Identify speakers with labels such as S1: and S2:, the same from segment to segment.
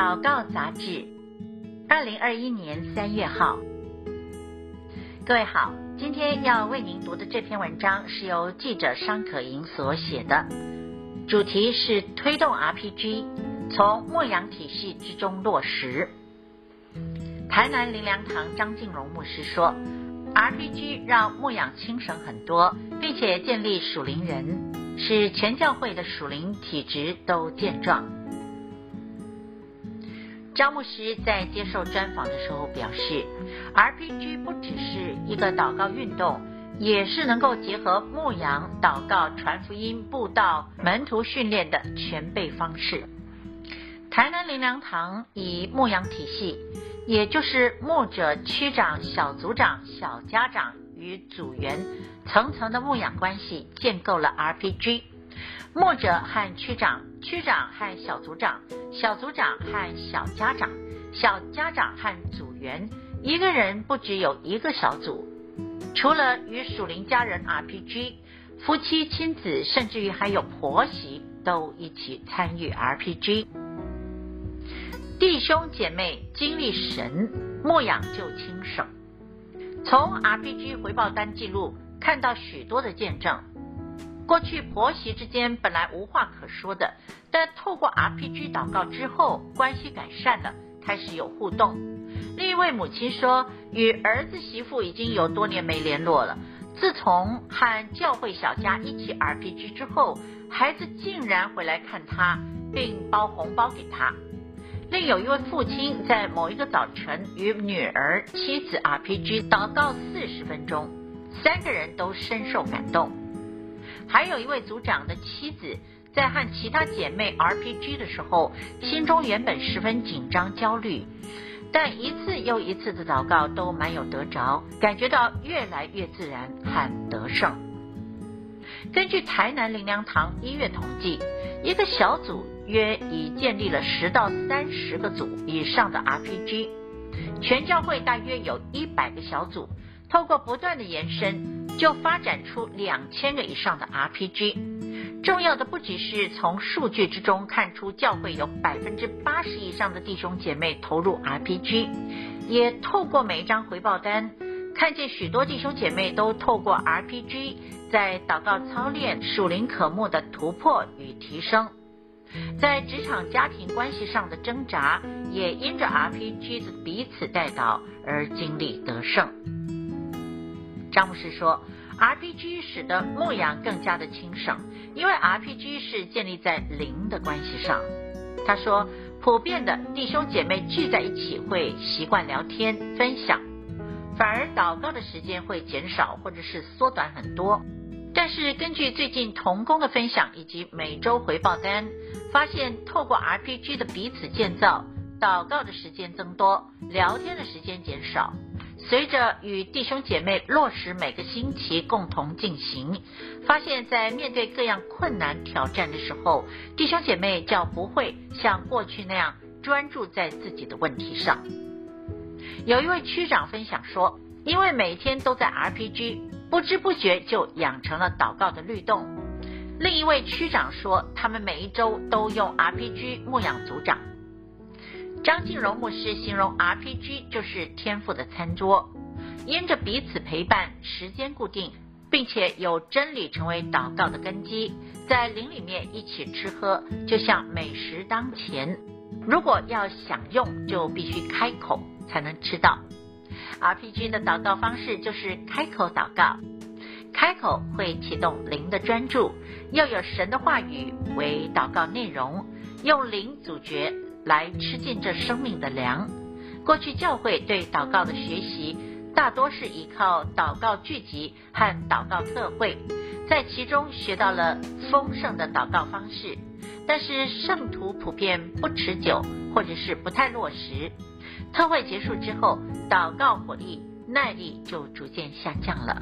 S1: 祷告杂志，二零二一年三月号。各位好，今天要为您读的这篇文章是由记者商可莹所写的，主题是推动 RPG 从牧养体系之中落实。台南灵粮堂张静荣牧师说，RPG 让牧养轻省很多，并且建立属灵人，使全教会的属灵体质都健壮。张牧师在接受专访的时候表示，RPG 不只是一个祷告运动，也是能够结合牧养、祷告、传福音、布道、门徒训练的全备方式。台南灵粮堂以牧养体系。也就是牧者、区长、小组长、小家长与组员层层的牧养关系，建构了 RPG。牧者和区长，区长和小组长，小组长和小家长，小家长和组员，一个人不只有一个小组。除了与属灵家人 RPG，夫妻、亲子，甚至于还有婆媳，都一起参与 RPG。弟兄姐妹经历神牧养就轻省。从 RPG 回报单记录看到许多的见证。过去婆媳之间本来无话可说的，但透过 RPG 祷告之后，关系改善了，开始有互动。另一位母亲说，与儿子媳妇已经有多年没联络了。自从和教会小家一起 RPG 之后，孩子竟然回来看他，并包红包给他。另有一位父亲在某一个早晨与女儿、妻子 RPG 祷告四十分钟，三个人都深受感动。还有一位组长的妻子在和其他姐妹 RPG 的时候，心中原本十分紧张焦虑，但一次又一次的祷告都蛮有得着，感觉到越来越自然和得胜。根据台南灵粮堂一月统计，一个小组。约已建立了十到三十个组以上的 RPG，全教会大约有一百个小组，透过不断的延伸，就发展出两千个以上的 RPG。重要的不只是从数据之中看出教会有百分之八十以上的弟兄姐妹投入 RPG，也透过每一张回报单，看见许多弟兄姐妹都透过 RPG 在祷告操练属灵渴慕的突破与提升。在职场、家庭关系上的挣扎，也因着 RPG 的彼此代祷而经历得胜。张牧师说，RPG 使得牧羊更加的轻省，因为 RPG 是建立在灵的关系上。他说，普遍的弟兄姐妹聚在一起会习惯聊天分享，反而祷告的时间会减少或者是缩短很多。但是根据最近同工的分享以及每周回报单，发现透过 RPG 的彼此建造，祷告的时间增多，聊天的时间减少。随着与弟兄姐妹落实每个星期共同进行，发现在面对各样困难挑战的时候，弟兄姐妹较不会像过去那样专注在自己的问题上。有一位区长分享说，因为每天都在 RPG。不知不觉就养成了祷告的律动。另一位区长说，他们每一周都用 RPG 牧养组长。张静荣牧师形容 RPG 就是天赋的餐桌，因着彼此陪伴，时间固定，并且有真理成为祷告的根基，在灵里面一起吃喝，就像美食当前。如果要享用，就必须开口才能吃到。RPG 的祷告方式就是开口祷告，开口会启动灵的专注，又有神的话语为祷告内容，用灵咀嚼来吃尽这生命的粮。过去教会对祷告的学习，大多是依靠祷告聚集和祷告特会，在其中学到了丰盛的祷告方式，但是圣徒普遍不持久，或者是不太落实。特会结束之后，祷告火力、耐力就逐渐下降了。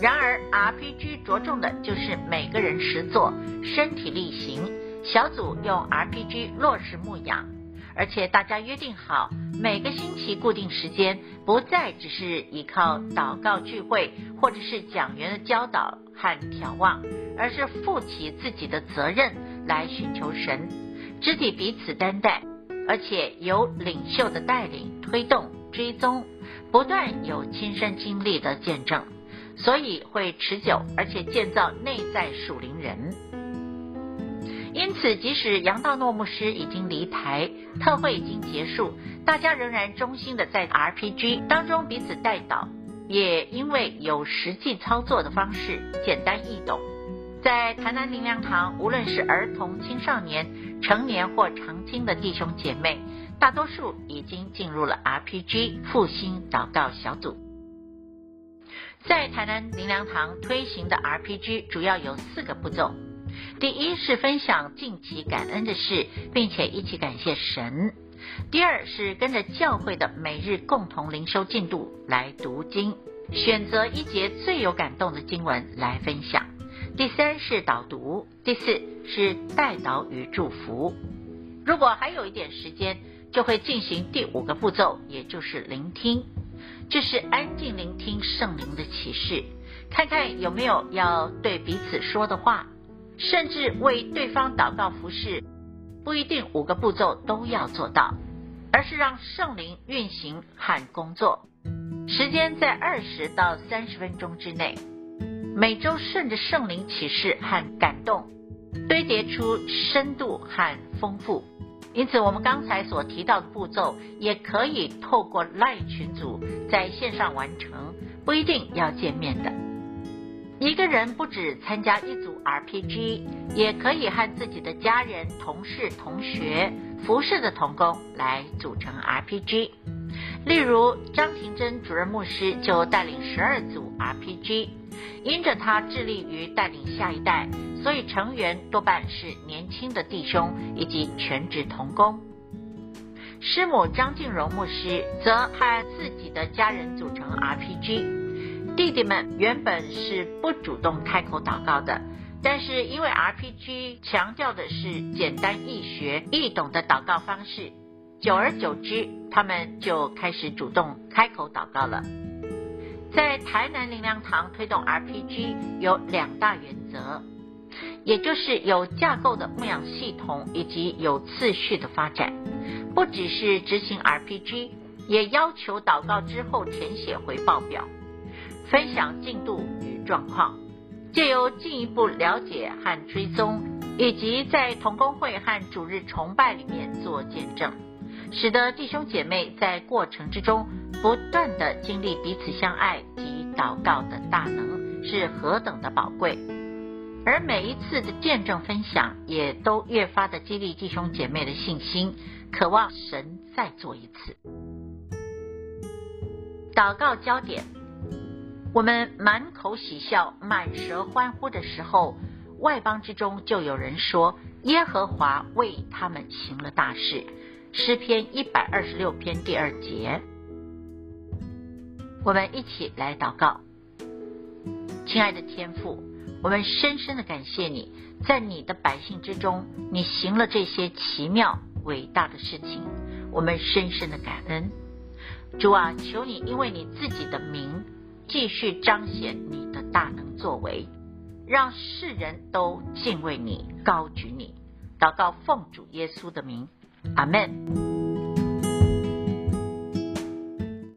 S1: 然而，RPG 着重的就是每个人实作、身体力行。小组用 RPG 落实牧养，而且大家约定好，每个星期固定时间，不再只是依靠祷告聚会或者是讲员的教导和眺望，而是负起自己的责任来寻求神，肢体彼此担待。而且有领袖的带领、推动、追踪，不断有亲身经历的见证，所以会持久，而且建造内在属灵人。因此，即使杨道诺牧师已经离台，特会已经结束，大家仍然衷心的在 RPG 当中彼此代祷，也因为有实际操作的方式，简单易懂。在台南灵粮堂，无论是儿童、青少年、成年或长青的弟兄姐妹，大多数已经进入了 RPG 复兴祷告小组。在台南灵粮堂推行的 RPG 主要有四个步骤：第一是分享近期感恩的事，并且一起感谢神；第二是跟着教会的每日共同灵修进度来读经，选择一节最有感动的经文来分享。第三是导读，第四是代祷与祝福。如果还有一点时间，就会进行第五个步骤，也就是聆听。这是安静聆听圣灵的启示，看看有没有要对彼此说的话，甚至为对方祷告服侍。不一定五个步骤都要做到，而是让圣灵运行和工作。时间在二十到三十分钟之内。每周顺着圣灵启示和感动，堆叠出深度和丰富。因此，我们刚才所提到的步骤，也可以透过 LINE 群组在线上完成，不一定要见面的。一个人不止参加一组 RPG，也可以和自己的家人、同事、同学、服侍的同工来组成 RPG。例如，张庭珍主任牧师就带领十二组 RPG。因着他致力于带领下一代，所以成员多半是年轻的弟兄以及全职童工。师母张静荣牧师则和自己的家人组成 RPG，弟弟们原本是不主动开口祷告的，但是因为 RPG 强调的是简单易学、易懂的祷告方式，久而久之，他们就开始主动开口祷告了。在台南灵粮堂推动 RPG 有两大原则，也就是有架构的牧养系统以及有次序的发展。不只是执行 RPG，也要求祷告之后填写回报表，分享进度与状况，借由进一步了解和追踪，以及在同工会和主日崇拜里面做见证，使得弟兄姐妹在过程之中。不断的经历彼此相爱及祷告的大能是何等的宝贵，而每一次的见证分享也都越发的激励弟兄姐妹的信心，渴望神再做一次。祷告焦点，我们满口喜笑、满舌欢呼的时候，外邦之中就有人说耶和华为他们行了大事。诗篇一百二十六篇第二节。我们一起来祷告，亲爱的天父，我们深深的感谢你，在你的百姓之中，你行了这些奇妙伟大的事情，我们深深的感恩。主啊，求你因为你自己的名，继续彰显你的大能作为，让世人都敬畏你、高举你。祷告奉主耶稣的名，阿门。